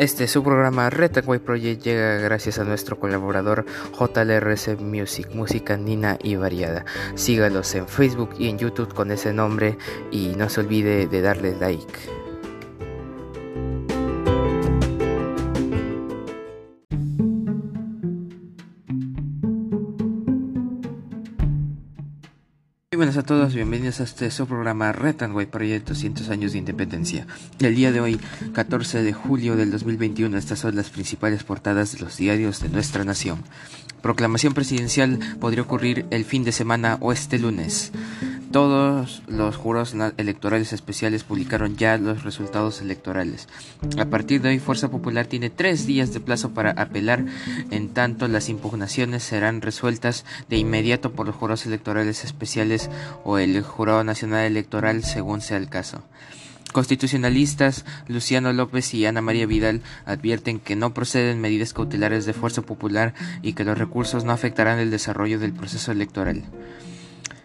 Este su programa Retaway Project llega gracias a nuestro colaborador JLRC Music, música nina y variada. Sígalos en Facebook y en YouTube con ese nombre y no se olvide de darle like. Buenas a todos, bienvenidos a este programa Red and White Project 200 años de independencia. El día de hoy, 14 de julio del 2021, estas son las principales portadas de los diarios de nuestra nación. Proclamación presidencial podría ocurrir el fin de semana o este lunes. Todos los jurados electorales especiales publicaron ya los resultados electorales. A partir de hoy, Fuerza Popular tiene tres días de plazo para apelar, en tanto las impugnaciones serán resueltas de inmediato por los jurados electorales especiales o el Jurado Nacional Electoral, según sea el caso. Constitucionalistas Luciano López y Ana María Vidal advierten que no proceden medidas cautelares de fuerza popular y que los recursos no afectarán el desarrollo del proceso electoral.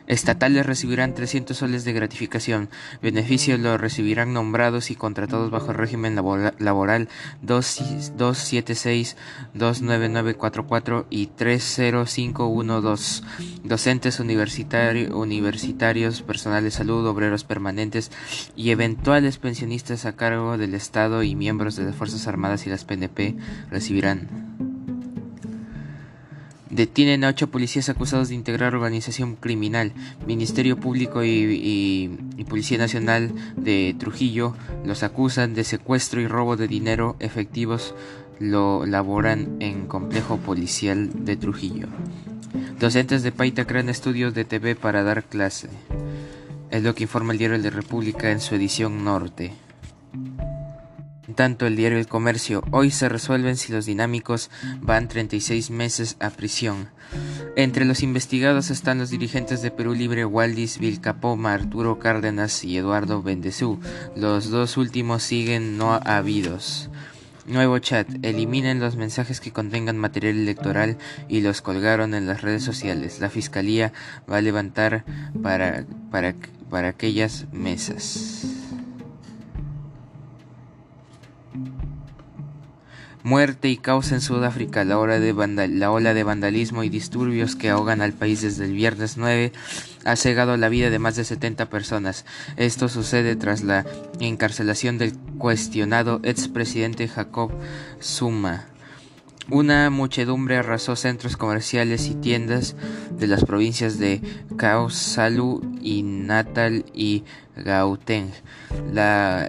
Estatales recibirán 300 soles de gratificación. Beneficios los recibirán nombrados y contratados bajo el régimen laboral 276, 29944 y 30512. Docentes universitarios, personal de salud, obreros permanentes y eventuales pensionistas a cargo del Estado y miembros de las Fuerzas Armadas y las PNP recibirán Detienen a ocho policías acusados de integrar organización criminal. Ministerio Público y, Policía Nacional de Trujillo los acusan de secuestro y robo de dinero efectivos. Lo laboran en complejo policial de Trujillo. Docentes de Paita crean estudios de TV para dar clase. Es lo que informa el diario de República en su edición norte tanto el diario El Comercio, hoy se resuelven si los dinámicos van 36 meses a prisión. Entre los investigados están los dirigentes de Perú Libre Waldis Vilcapoma, Arturo Cárdenas y Eduardo Bendezú. Los dos últimos siguen no habidos. Nuevo chat. Eliminen los mensajes que contengan material electoral y los colgaron en las redes sociales. La fiscalía va a levantar para, para, para aquellas mesas. Muerte y caos en Sudáfrica. La, ola de la ola de vandalismo y disturbios que ahogan al país desde el viernes 9 ha cegado la vida de más de 70 personas. Esto sucede tras la encarcelación del cuestionado expresidente Jacob Zuma. Una muchedumbre arrasó centros comerciales y tiendas de las provincias de KwaZulu y Natal y Gauteng,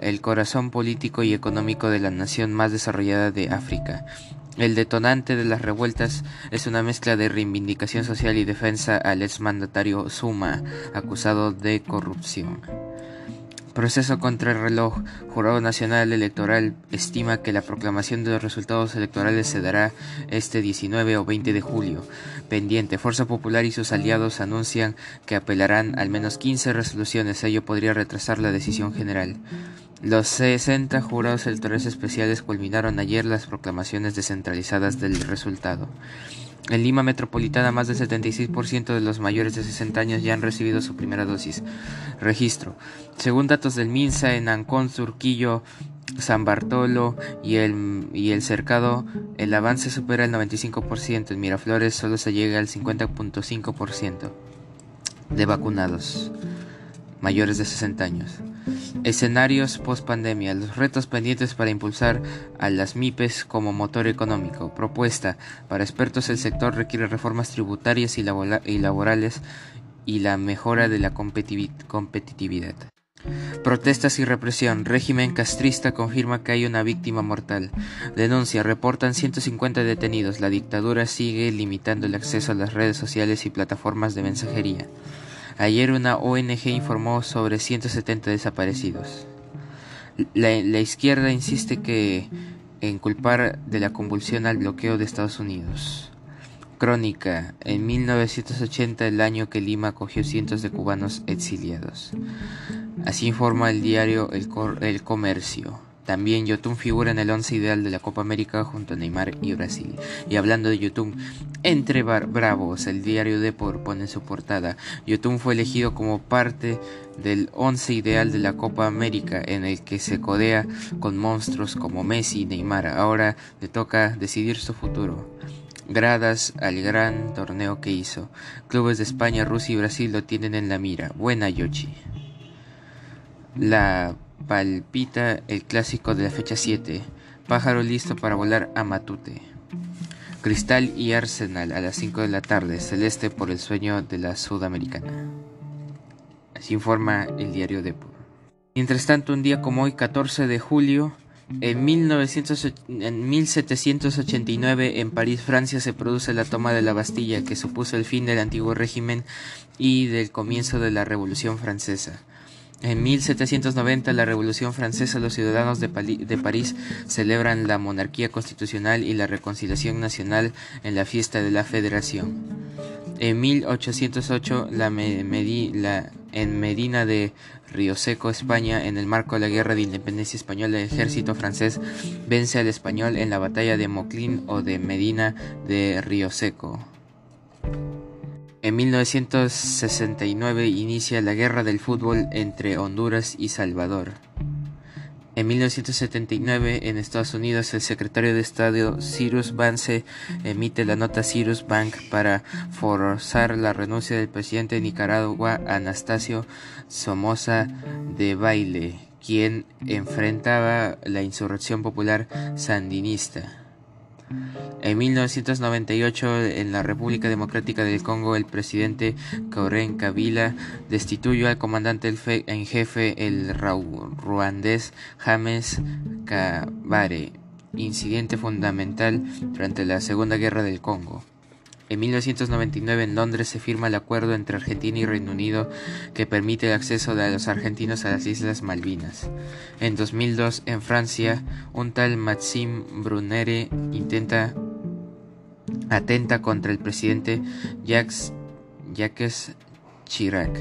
el corazón político y económico de la nación más desarrollada de África. El detonante de las revueltas es una mezcla de reivindicación social y defensa al exmandatario Zuma, acusado de corrupción. Proceso contra el reloj. Jurado Nacional Electoral estima que la proclamación de los resultados electorales se dará este 19 o 20 de julio. Pendiente. Fuerza Popular y sus aliados anuncian que apelarán al menos 15 resoluciones. Ello podría retrasar la decisión general. Los 60 jurados electorales especiales culminaron ayer las proclamaciones descentralizadas del resultado. En Lima Metropolitana, más del 76% de los mayores de 60 años ya han recibido su primera dosis. Registro. Según datos del MINSA, en Ancón, Surquillo, San Bartolo y el, y el Cercado, el avance supera el 95%. En Miraflores solo se llega al 50.5% de vacunados mayores de 60 años. Escenarios post pandemia. Los retos pendientes para impulsar a las MIPES como motor económico. Propuesta. Para expertos el sector requiere reformas tributarias y, laborales y la mejora de la competitividad. Protestas y represión. Régimen castrista confirma que hay una víctima mortal. Denuncia. Reportan 150 detenidos. La dictadura sigue limitando el acceso a las redes sociales y plataformas de mensajería. Ayer una ONG informó sobre 170 desaparecidos. La, izquierda insiste que en culpar de la convulsión al bloqueo de Estados Unidos. Crónica. En 1980, el año que Lima acogió cientos de cubanos exiliados. Así informa el diario El, el Comercio. También Yotun figura en el once ideal de la Copa América junto a Neymar y Brasil. Y hablando de Yotun, entre Bravos, el diario Depor pone su portada, Yotun fue elegido como parte del once ideal de la Copa América en el que se codea con monstruos como Messi y Neymar. Ahora le toca decidir su futuro gradas al gran torneo que hizo. Clubes de España, Rusia y Brasil lo tienen en la mira. Buena Yoshi. La palpita el clásico de la fecha 7. Pájaro listo para volar a Matute. Cristal y Arsenal a las 5 de la tarde. Celeste por el sueño de la Sudamericana. Así informa el diario Depor. Mientras tanto, un día como hoy, 14 de julio, en, 1789 en París, Francia, se produce la toma de la Bastilla, que supuso el fin del antiguo régimen y del comienzo de la Revolución Francesa. En 1790, la Revolución Francesa, los ciudadanos de, París celebran la monarquía constitucional y la reconciliación nacional en la fiesta de la Federación. En 1808, la, la en Medina de Río Seco, España, en el marco de la Guerra de Independencia Española, el ejército francés vence al español en la batalla de Moclín o de Medina de Río Seco. En 1969 inicia la Guerra del Fútbol entre Honduras y Salvador. En 1979, en Estados Unidos, el secretario de Estado Cyrus Vance emite la nota Cyrus Bank para forzar la renuncia del presidente de Nicaragua, Anastasio Somoza de Baile, quien enfrentaba la insurrección popular sandinista. En 1998, en la República Democrática del Congo, el presidente Coren Kabila destituyó al comandante en jefe, el ruandés James Kabare, incidente fundamental durante la Segunda Guerra del Congo. En 1999 en Londres se firma el acuerdo entre Argentina y Reino Unido que permite el acceso de los argentinos a las Islas Malvinas. En 2002 en Francia un tal Maxime Brunere intenta atenta contra el presidente Jacques, Jacques Chirac.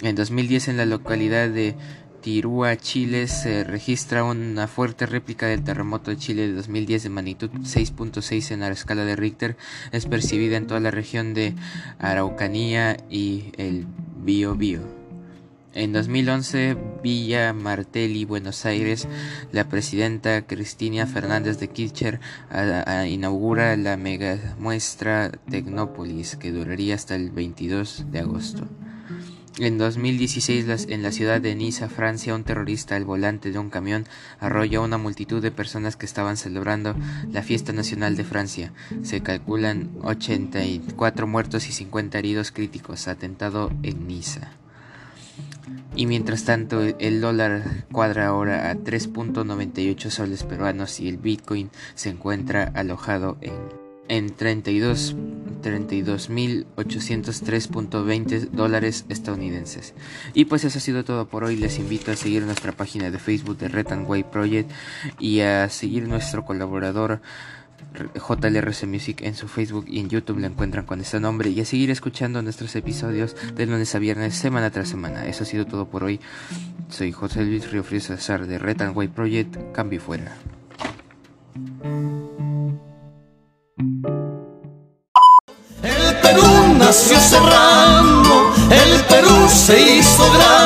En 2010 en la localidad de Tirúa, Chile, se registra una fuerte réplica del terremoto de Chile de 2010 de magnitud 6.6 en la escala de Richter. Es percibida en toda la región de Araucanía y el Biobío. En 2011, Villa Martelli, Buenos Aires, la presidenta Cristina Fernández de Kirchner inaugura la mega muestra Tecnópolis, que duraría hasta el 22 de agosto. En 2016, en la ciudad de Niza, Francia, un terrorista al volante de un camión arrolló a una multitud de personas que estaban celebrando la fiesta nacional de Francia. Se calculan 84 muertos y 50 heridos críticos. Atentado en Niza. Y mientras tanto, el dólar cuadra ahora a 3.98 soles peruanos y el Bitcoin se encuentra alojado en en 32 32.803.20 dólares estadounidenses. Y pues eso ha sido todo por hoy. Les invito a seguir nuestra página de Facebook de Red and Project y a seguir nuestro colaborador JLRC Music en su Facebook y en YouTube le encuentran con este nombre y a seguir escuchando nuestros episodios de lunes a viernes semana tras semana. Eso ha sido todo por hoy. Soy José Luis Río Frío de Red and Project. Cambio fuera. Nació cerrando, el Perú se hizo grande